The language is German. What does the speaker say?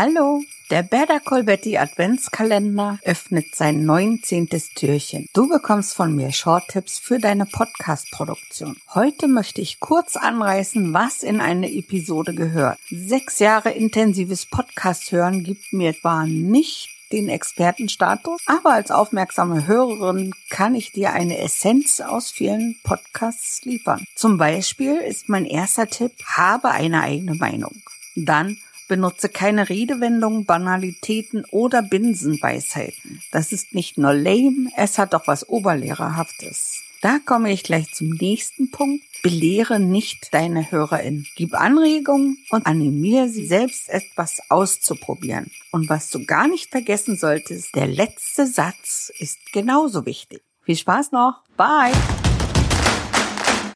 Hallo, der Call Betty Adventskalender öffnet sein 19. Türchen. Du bekommst von mir Short-Tipps für deine Podcast-Produktion. Heute möchte ich kurz anreißen, was in eine Episode gehört. Sechs Jahre intensives Podcast hören gibt mir zwar nicht den Expertenstatus, aber als aufmerksame Hörerin kann ich dir eine Essenz aus vielen Podcasts liefern. Zum Beispiel ist mein erster Tipp, habe eine eigene Meinung. Dann benutze keine Redewendungen, Banalitäten oder Binsenweisheiten. Das ist nicht nur lame, es hat auch was Oberlehrerhaftes. Da komme ich gleich zum nächsten Punkt. Belehre nicht deine HörerInnen. Gib Anregungen und animiere sie selbst etwas auszuprobieren. Und was du gar nicht vergessen solltest, der letzte Satz ist genauso wichtig. Viel Spaß noch. Bye.